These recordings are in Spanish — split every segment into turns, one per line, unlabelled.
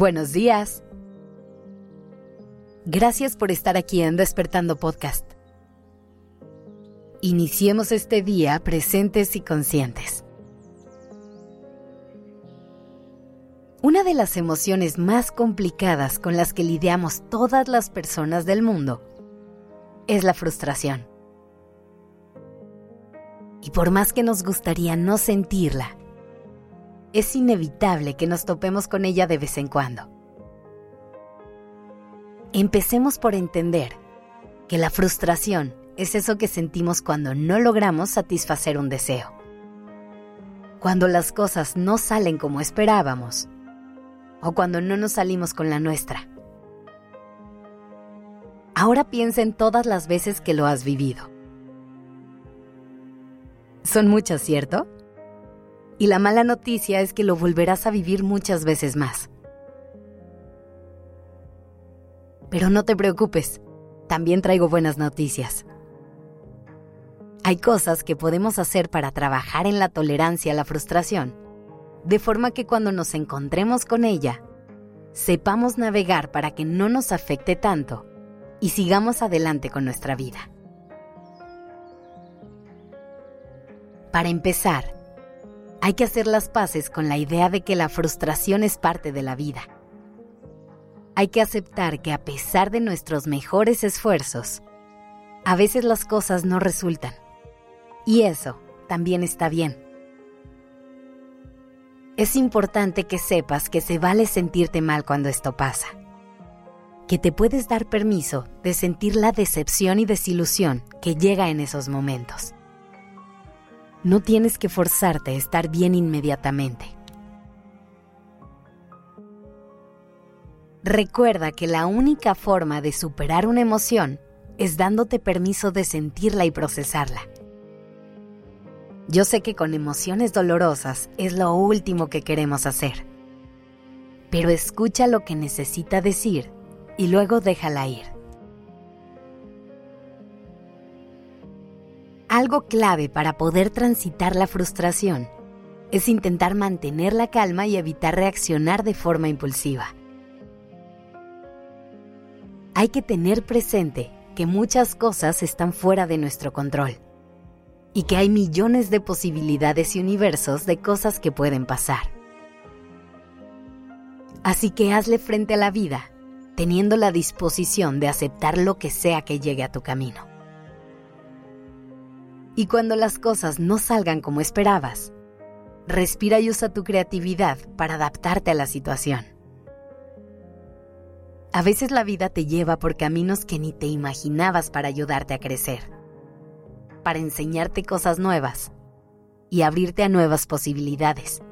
Buenos días. Gracias por estar aquí en Despertando Podcast. Iniciemos este día presentes y conscientes. Una de las emociones más complicadas con las que lidiamos todas las personas del mundo es la frustración. Y por más que nos gustaría no sentirla, es inevitable que nos topemos con ella de vez en cuando. Empecemos por entender que la frustración es eso que sentimos cuando no logramos satisfacer un deseo. Cuando las cosas no salen como esperábamos o cuando no nos salimos con la nuestra. Ahora piensa en todas las veces que lo has vivido. Son muchas, ¿cierto? Y la mala noticia es que lo volverás a vivir muchas veces más. Pero no te preocupes, también traigo buenas noticias. Hay cosas que podemos hacer para trabajar en la tolerancia a la frustración, de forma que cuando nos encontremos con ella, sepamos navegar para que no nos afecte tanto y sigamos adelante con nuestra vida. Para empezar, hay que hacer las paces con la idea de que la frustración es parte de la vida. Hay que aceptar que a pesar de nuestros mejores esfuerzos, a veces las cosas no resultan. Y eso también está bien. Es importante que sepas que se vale sentirte mal cuando esto pasa. Que te puedes dar permiso de sentir la decepción y desilusión que llega en esos momentos no tienes que forzarte a estar bien inmediatamente. Recuerda que la única forma de superar una emoción es dándote permiso de sentirla y procesarla. Yo sé que con emociones dolorosas es lo último que queremos hacer, pero escucha lo que necesita decir y luego déjala ir. Algo clave para poder transitar la frustración es intentar mantener la calma y evitar reaccionar de forma impulsiva. Hay que tener presente que muchas cosas están fuera de nuestro control y que hay millones de posibilidades y universos de cosas que pueden pasar. Así que hazle frente a la vida, teniendo la disposición de aceptar lo que sea que llegue a tu camino. Y cuando las cosas no salgan como esperabas, respira y usa tu creatividad para adaptarte a la situación. A veces la vida te lleva por caminos que ni te imaginabas para ayudarte a crecer, para enseñarte cosas nuevas y abrirte a nuevas posibilidades.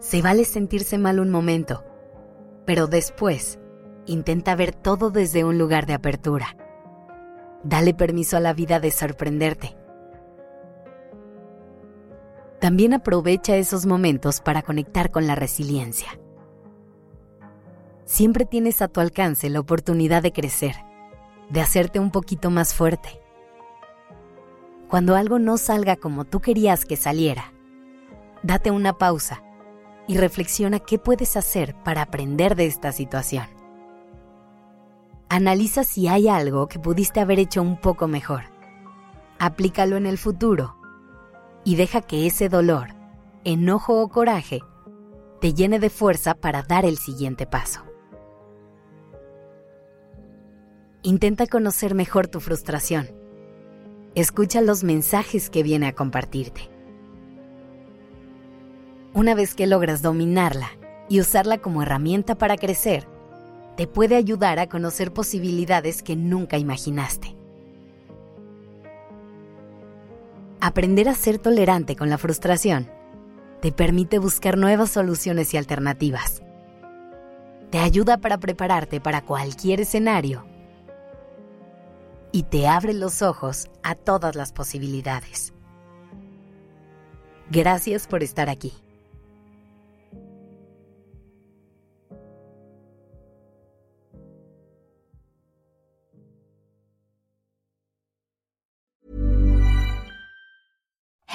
Se vale sentirse mal un momento, pero después intenta ver todo desde un lugar de apertura Dale permiso a la vida de sorprenderte. También aprovecha esos momentos para conectar con la resiliencia. Siempre tienes a tu alcance la oportunidad de crecer, de hacerte un poquito más fuerte. Cuando algo no salga como tú querías que saliera, date una pausa y reflexiona qué puedes hacer para aprender de esta situación. Analiza si hay algo que pudiste haber hecho un poco mejor. Aplícalo en el futuro y deja que ese dolor, enojo o coraje te llene de fuerza para dar el siguiente paso. Intenta conocer mejor tu frustración. Escucha los mensajes que viene a compartirte. Una vez que logras dominarla y usarla como herramienta para crecer, te puede ayudar a conocer posibilidades que nunca imaginaste. Aprender a ser tolerante con la frustración te permite buscar nuevas soluciones y alternativas. Te ayuda para prepararte para cualquier escenario y te abre los ojos a todas las posibilidades. Gracias por estar aquí.